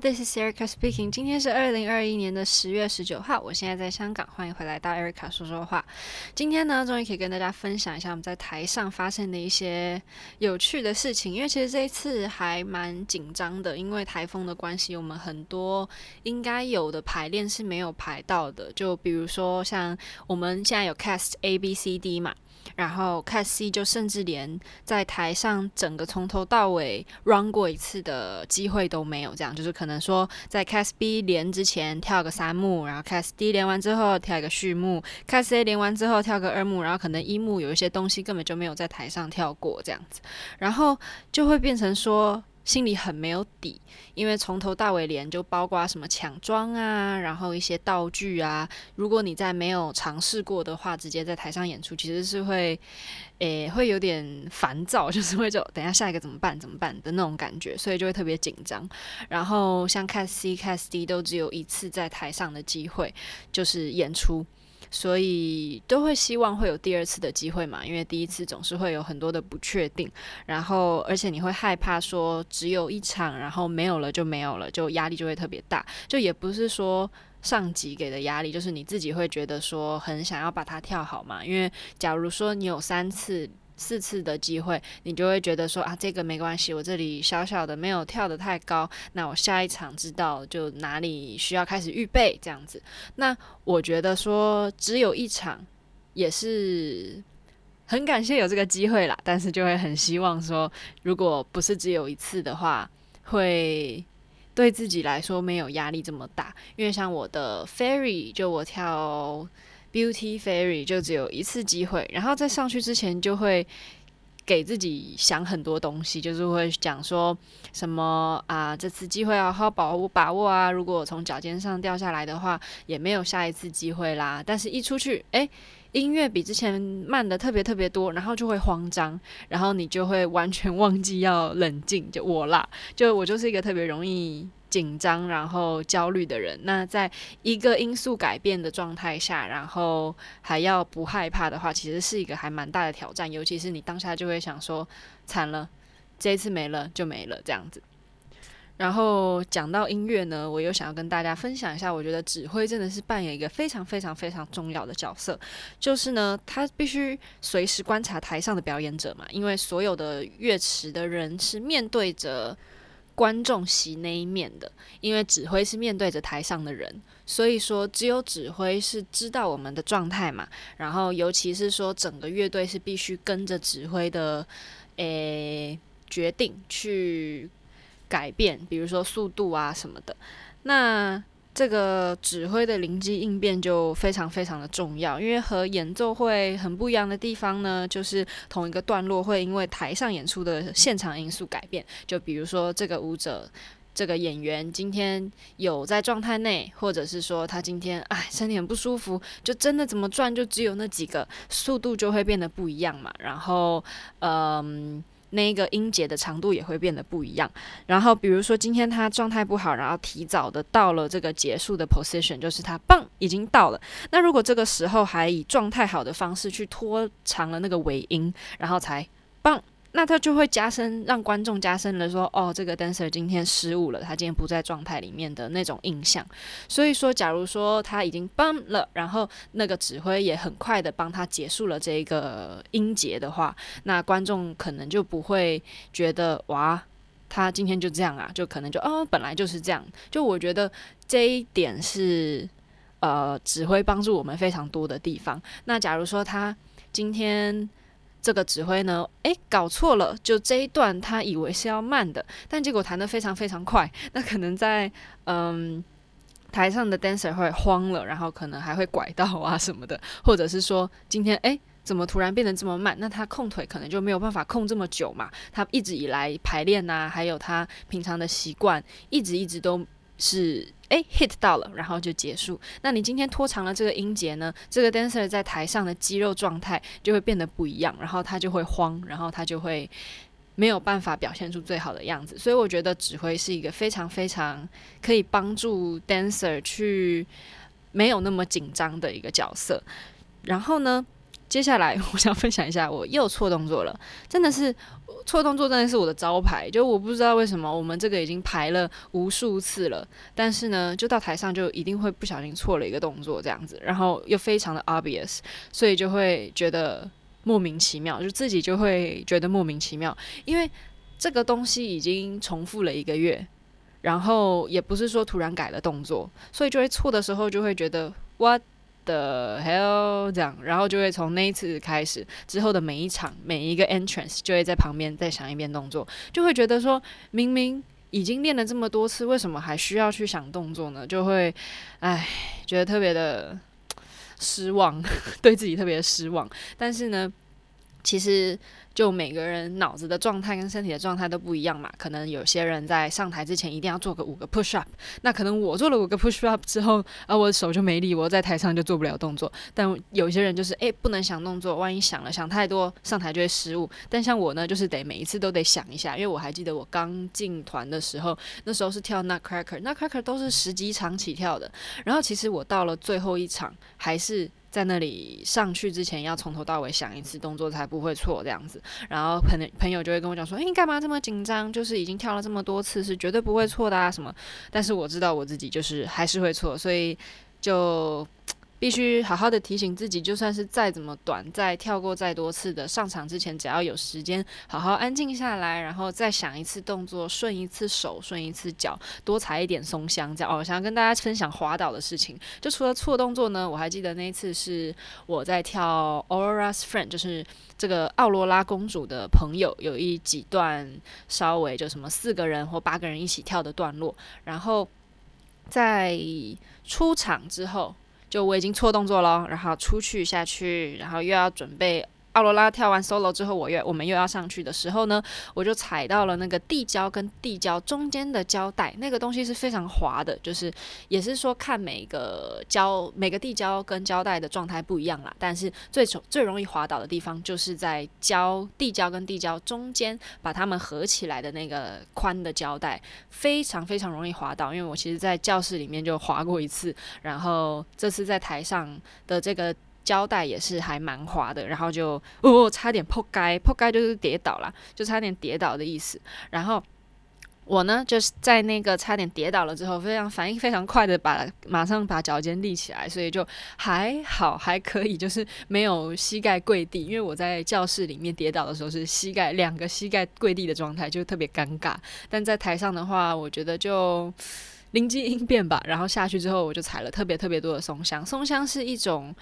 This is Erica speaking。今天是二零二一年的十月十九号，我现在在香港，欢迎回来到 Erica 说说话。今天呢，终于可以跟大家分享一下我们在台上发生的一些有趣的事情。因为其实这一次还蛮紧张的，因为台风的关系，我们很多应该有的排练是没有排到的。就比如说像我们现在有 cast A、B、C、D 嘛。然后 cast C 就甚至连在台上整个从头到尾 run 过一次的机会都没有，这样就是可能说在 cast B 连之前跳个三幕，然后 cast D 连完之后跳一个序幕，cast A 连完之后跳个二幕，然后可能一幕有一些东西根本就没有在台上跳过这样子，然后就会变成说。心里很没有底，因为从头到尾连就包括什么抢装啊，然后一些道具啊。如果你在没有尝试过的话，直接在台上演出，其实是会，诶，会有点烦躁，就是会就等下下一个怎么办怎么办的那种感觉，所以就会特别紧张。然后像 cast C、cast D 都只有一次在台上的机会，就是演出。所以都会希望会有第二次的机会嘛，因为第一次总是会有很多的不确定，然后而且你会害怕说只有一场，然后没有了就没有了，就压力就会特别大。就也不是说上级给的压力，就是你自己会觉得说很想要把它跳好嘛。因为假如说你有三次。四次的机会，你就会觉得说啊，这个没关系，我这里小小的没有跳得太高，那我下一场知道就哪里需要开始预备这样子。那我觉得说只有一场，也是很感谢有这个机会啦，但是就会很希望说，如果不是只有一次的话，会对自己来说没有压力这么大，因为像我的 Fairy 就我跳。Beauty Fairy 就只有一次机会，然后在上去之前就会给自己想很多东西，就是会讲说什么啊，这次机会要好好把握把握啊！如果我从脚尖上掉下来的话，也没有下一次机会啦。但是一出去，诶，音乐比之前慢的特别特别多，然后就会慌张，然后你就会完全忘记要冷静。就我啦，就我就是一个特别容易。紧张然后焦虑的人，那在一个因素改变的状态下，然后还要不害怕的话，其实是一个还蛮大的挑战。尤其是你当下就会想说，惨了，这一次没了就没了这样子。然后讲到音乐呢，我又想要跟大家分享一下，我觉得指挥真的是扮演一个非常非常非常重要的角色，就是呢，他必须随时观察台上的表演者嘛，因为所有的乐池的人是面对着。观众席那一面的，因为指挥是面对着台上的人，所以说只有指挥是知道我们的状态嘛。然后尤其是说整个乐队是必须跟着指挥的，诶决定去改变，比如说速度啊什么的。那这个指挥的灵机应变就非常非常的重要，因为和演奏会很不一样的地方呢，就是同一个段落会因为台上演出的现场因素改变。就比如说这个舞者、这个演员今天有在状态内，或者是说他今天哎身体很不舒服，就真的怎么转就只有那几个，速度就会变得不一样嘛。然后，嗯。那一个音节的长度也会变得不一样。然后，比如说今天他状态不好，然后提早的到了这个结束的 position，就是他棒已经到了。那如果这个时候还以状态好的方式去拖长了那个尾音，然后才棒。那他就会加深，让观众加深了说，哦，这个 dancer 今天失误了，他今天不在状态里面的那种印象。所以说，假如说他已经 bump 了，然后那个指挥也很快的帮他结束了这个音节的话，那观众可能就不会觉得哇，他今天就这样啊，就可能就哦，本来就是这样。就我觉得这一点是呃，指挥帮助我们非常多的地方。那假如说他今天。这个指挥呢，诶，搞错了，就这一段他以为是要慢的，但结果弹得非常非常快，那可能在嗯台上的 dancer 会慌了，然后可能还会拐到啊什么的，或者是说今天诶怎么突然变得这么慢？那他控腿可能就没有办法控这么久嘛，他一直以来排练呐、还有他平常的习惯，一直一直都是。诶 hit 到了，然后就结束。那你今天拖长了这个音节呢？这个 dancer 在台上的肌肉状态就会变得不一样，然后他就会慌，然后他就会没有办法表现出最好的样子。所以我觉得指挥是一个非常非常可以帮助 dancer 去没有那么紧张的一个角色。然后呢，接下来我想分享一下，我又错动作了，真的是错动作，真的是我的招牌。就我不知道为什么，我们这个已经排了无数次了，但是呢，就到台上就一定会不小心错了一个动作这样子，然后又非常的 obvious，所以就会觉得莫名其妙，就自己就会觉得莫名其妙，因为这个东西已经重复了一个月，然后也不是说突然改了动作，所以就会错的时候就会觉得 what。的 hell 这样，然后就会从那一次开始之后的每一场每一个 entrance 就会在旁边再想一遍动作，就会觉得说明明已经练了这么多次，为什么还需要去想动作呢？就会唉，觉得特别的失望，对自己特别失望。但是呢，其实。就每个人脑子的状态跟身体的状态都不一样嘛，可能有些人在上台之前一定要做个五个 push up，那可能我做了五个 push up 之后，啊，我的手就没力，我在台上就做不了动作。但有些人就是诶，不能想动作，万一想了想太多，上台就会失误。但像我呢，就是得每一次都得想一下，因为我还记得我刚进团的时候，那时候是跳 Nutcracker，Nutcracker 都是十几场起跳的，然后其实我到了最后一场还是。在那里上去之前，要从头到尾想一次动作才不会错这样子。然后朋朋友就会跟我讲说：“诶，你干嘛这么紧张？就是已经跳了这么多次，是绝对不会错的啊什么。”但是我知道我自己就是还是会错，所以就。必须好好的提醒自己，就算是再怎么短，再跳过再多次的上场之前，只要有时间，好好安静下来，然后再想一次动作，顺一次手，顺一次脚，多踩一点松香，这样哦。想要跟大家分享滑倒的事情，就除了错动作呢，我还记得那一次是我在跳 Aurora's Friend，就是这个奥罗拉公主的朋友，有一几段稍微就什么四个人或八个人一起跳的段落，然后在出场之后。就我已经错动作了，然后出去下去，然后又要准备。奥罗拉跳完 solo 之后，我又我们又要上去的时候呢，我就踩到了那个地胶跟地胶中间的胶带，那个东西是非常滑的，就是也是说看每个胶每个地胶跟胶带的状态不一样啦，但是最最容易滑倒的地方就是在胶地胶跟地胶中间把它们合起来的那个宽的胶带，非常非常容易滑倒，因为我其实在教室里面就滑过一次，然后这次在台上的这个。胶带也是还蛮滑的，然后就哦，差点扑街，扑街就是跌倒了，就差点跌倒的意思。然后我呢，就是在那个差点跌倒了之后，非常反应非常快的把马上把脚尖立起来，所以就还好还可以，就是没有膝盖跪地。因为我在教室里面跌倒的时候是膝盖两个膝盖跪地的状态，就特别尴尬。但在台上的话，我觉得就灵机应变吧。然后下去之后，我就踩了特别特别多的松香。松香是一种。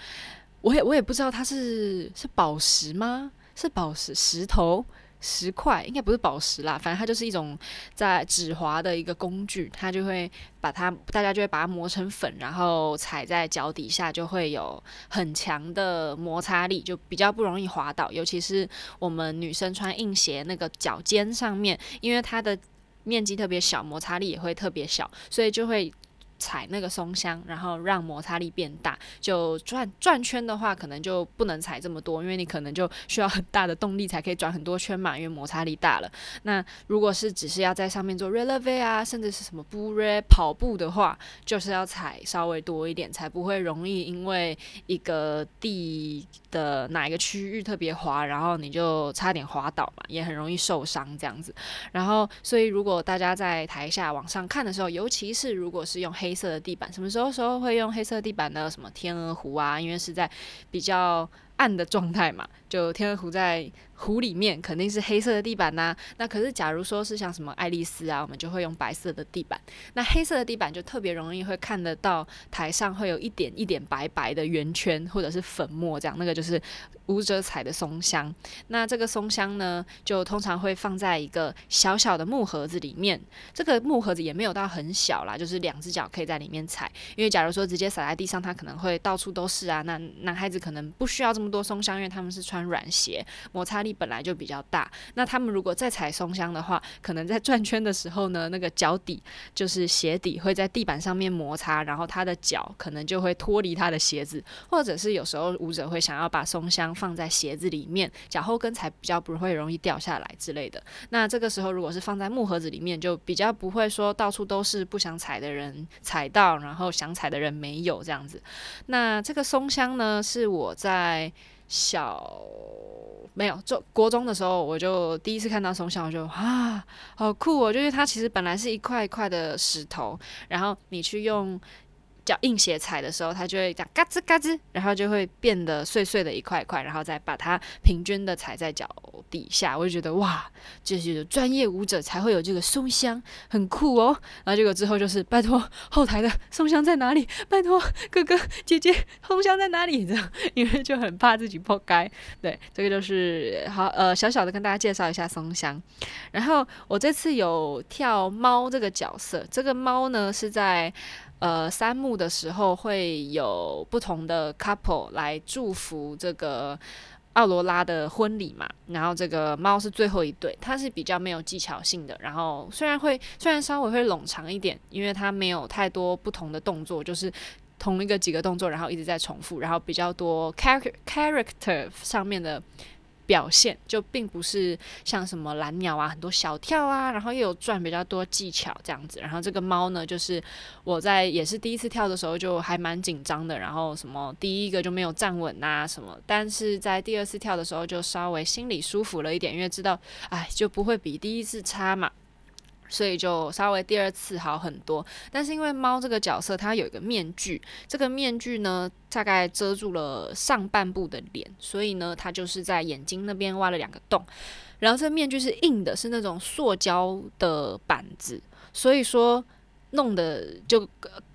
我也我也不知道它是是宝石吗？是宝石石头石块，应该不是宝石啦。反正它就是一种在指滑的一个工具，它就会把它大家就会把它磨成粉，然后踩在脚底下就会有很强的摩擦力，就比较不容易滑倒。尤其是我们女生穿硬鞋，那个脚尖上面，因为它的面积特别小，摩擦力也会特别小，所以就会。踩那个松香，然后让摩擦力变大。就转转圈的话，可能就不能踩这么多，因为你可能就需要很大的动力才可以转很多圈嘛，因为摩擦力大了。那如果是只是要在上面做 releve 啊，甚至是什么 b u r e 跑步的话，就是要踩稍微多一点，才不会容易因为一个地的哪一个区域特别滑，然后你就差点滑倒嘛，也很容易受伤这样子。然后，所以如果大家在台下往上看的时候，尤其是如果是用黑色的地板，什么时候时候会用黑色地板呢？什么天鹅湖啊，因为是在比较暗的状态嘛，就天鹅湖在。湖里面肯定是黑色的地板呐、那可是假如说是像什么爱丽丝啊，我们就会用白色的地板。那黑色的地板就特别容易会看得到台上会有一点一点白白的圆圈或者是粉末这样，那个就是舞者踩的松香。那这个松香呢，就通常会放在一个小小的木盒子里面。这个木盒子也没有到很小啦，就是两只脚可以在里面踩。因为假如说直接撒在地上，它可能会到处都是啊。那男孩子可能不需要这么多松香，因为他们是穿软鞋，摩擦力本来就比较大，那他们如果再踩松香的话，可能在转圈的时候呢，那个脚底就是鞋底会在地板上面摩擦，然后他的脚可能就会脱离他的鞋子，或者是有时候舞者会想要把松香放在鞋子里面，脚后跟才比较不会容易掉下来之类的。那这个时候如果是放在木盒子里面，就比较不会说到处都是不想踩的人踩到，然后想踩的人没有这样子。那这个松香呢，是我在。小没有，就国中的时候，我就第一次看到松香，我就啊，好酷哦！就是它其实本来是一块一块的石头，然后你去用。脚硬鞋踩的时候，它就会这样嘎吱嘎吱，然后就会变得碎碎的一块块，然后再把它平均的踩在脚底下。我就觉得哇，这是专业舞者才会有这个松香，很酷哦。然后结果之后就是拜托后台的松香在哪里？拜托哥哥姐姐松香在哪里？这样，因为就很怕自己破开。对，这个就是好呃小小的跟大家介绍一下松香。然后我这次有跳猫这个角色，这个猫呢是在。呃，三幕的时候会有不同的 couple 来祝福这个奥罗拉的婚礼嘛，然后这个猫是最后一对，它是比较没有技巧性的，然后虽然会虽然稍微会冗长一点，因为它没有太多不同的动作，就是同一个几个动作，然后一直在重复，然后比较多 character character 上面的。表现就并不是像什么蓝鸟啊，很多小跳啊，然后又有转比较多技巧这样子。然后这个猫呢，就是我在也是第一次跳的时候就还蛮紧张的，然后什么第一个就没有站稳啊什么，但是在第二次跳的时候就稍微心里舒服了一点，因为知道哎就不会比第一次差嘛。所以就稍微第二次好很多，但是因为猫这个角色它有一个面具，这个面具呢大概遮住了上半部的脸，所以呢它就是在眼睛那边挖了两个洞，然后这面具是硬的，是那种塑胶的板子，所以说弄得就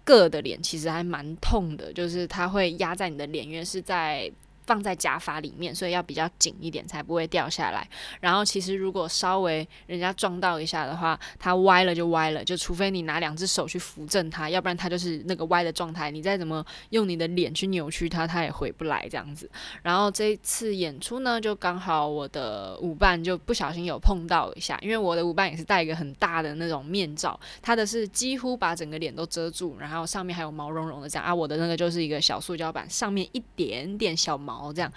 硌的脸其实还蛮痛的，就是它会压在你的脸，因为是在。放在假发里面，所以要比较紧一点，才不会掉下来。然后其实如果稍微人家撞到一下的话，它歪了就歪了，就除非你拿两只手去扶正它，要不然它就是那个歪的状态。你再怎么用你的脸去扭曲它，它也回不来这样子。然后这一次演出呢，就刚好我的舞伴就不小心有碰到一下，因为我的舞伴也是戴一个很大的那种面罩，他的是几乎把整个脸都遮住，然后上面还有毛茸茸的这样啊，我的那个就是一个小塑胶板，上面一点点小毛。哦这样，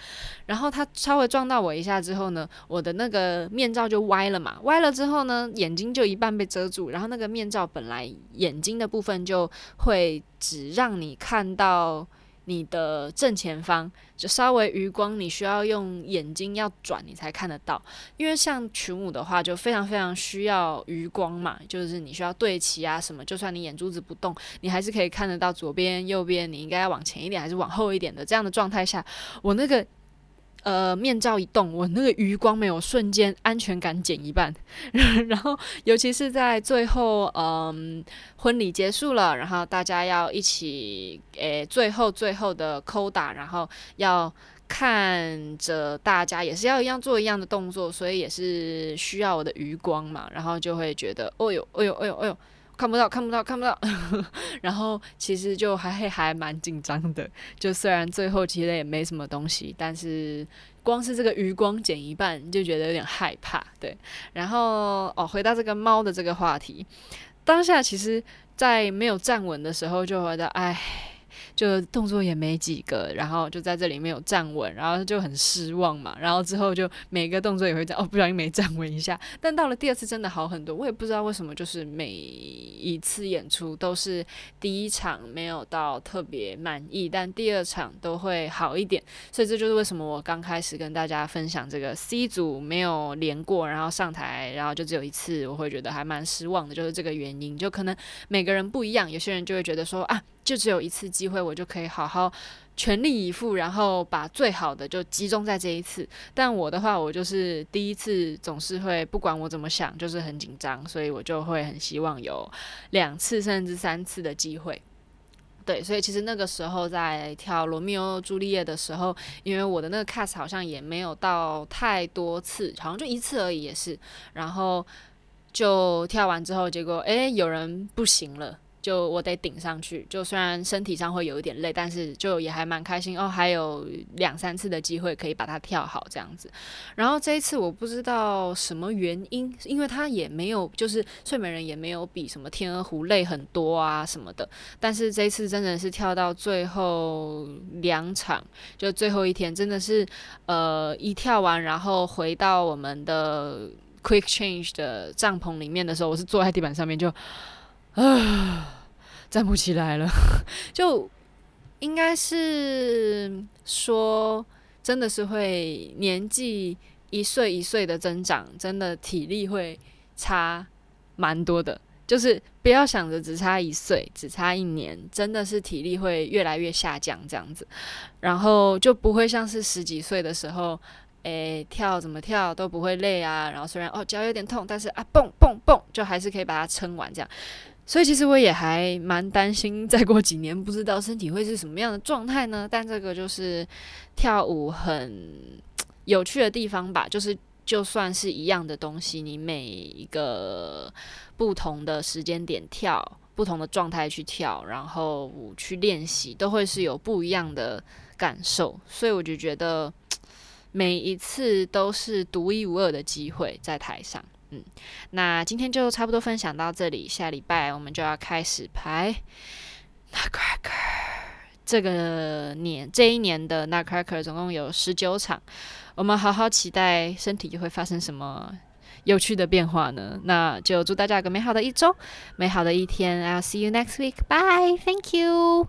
然后他稍微撞到我一下之后呢，我的那个面罩就歪了嘛，歪了之后呢，眼睛就一半被遮住，然后那个面罩本来眼睛的部分就会只让你看到你的正前方，就稍微余光，你需要用眼睛要转你才看得到，因为像群舞的话就非常非常需要余光嘛，就是你需要对齐啊什么，就算你眼珠子不动，你还是可以看得到左边右边，你应该要往前一点还是往后一点的这样的状态下，我那个。呃，面罩一动，我那个余光没有瞬间安全感减一半，然后尤其是在最后，嗯，婚礼结束了，然后大家要一起，诶，最后最后的扣打，然后要看着大家也是要一样做一样的动作，所以也是需要我的余光嘛，然后就会觉得，哦呦，哦呦，哦呦，哦呦。看不到，看不到，看不到。然后其实就还还蛮紧张的。就虽然最后其实也没什么东西，但是光是这个余光减一半，就觉得有点害怕。对，然后哦，回到这个猫的这个话题，当下其实，在没有站稳的时候，就觉得哎。就动作也没几个，然后就在这里没有站稳，然后就很失望嘛。然后之后就每个动作也会这样，哦，不小心没站稳一下。但到了第二次真的好很多，我也不知道为什么，就是每一次演出都是第一场没有到特别满意，但第二场都会好一点。所以这就是为什么我刚开始跟大家分享这个 C 组没有连过，然后上台，然后就只有一次，我会觉得还蛮失望的，就是这个原因。就可能每个人不一样，有些人就会觉得说啊。就只有一次机会，我就可以好好全力以赴，然后把最好的就集中在这一次。但我的话，我就是第一次总是会不管我怎么想，就是很紧张，所以我就会很希望有两次甚至三次的机会。对，所以其实那个时候在跳罗密欧朱丽叶的时候，因为我的那个 cast 好像也没有到太多次，好像就一次而已，也是。然后就跳完之后，结果诶，有人不行了。就我得顶上去，就虽然身体上会有一点累，但是就也还蛮开心哦。还有两三次的机会可以把它跳好这样子。然后这一次我不知道什么原因，因为他也没有，就是睡美人也没有比什么天鹅湖累很多啊什么的。但是这一次真的是跳到最后两场，就最后一天，真的是呃一跳完，然后回到我们的 Quick Change 的帐篷里面的时候，我是坐在地板上面就。啊，站不起来了，就应该是说真的是会年纪一岁一岁的增长，真的体力会差蛮多的。就是不要想着只差一岁，只差一年，真的是体力会越来越下降这样子，然后就不会像是十几岁的时候，诶，跳怎么跳都不会累啊。然后虽然哦脚有点痛，但是啊蹦蹦蹦就还是可以把它撑完这样。所以其实我也还蛮担心，再过几年不知道身体会是什么样的状态呢？但这个就是跳舞很有趣的地方吧，就是。就算是一样的东西，你每一个不同的时间点跳，不同的状态去跳，然后去练习，都会是有不一样的感受。所以我就觉得每一次都是独一无二的机会在台上。那今天就差不多分享到这里，下礼拜我们就要开始排。那 Cracker 这个年这一年的那 Cracker 总共有十九场，我们好好期待身体又会发生什么有趣的变化呢？那就祝大家一个美好的一周，美好的一天。I'll see you next week. Bye. Thank you.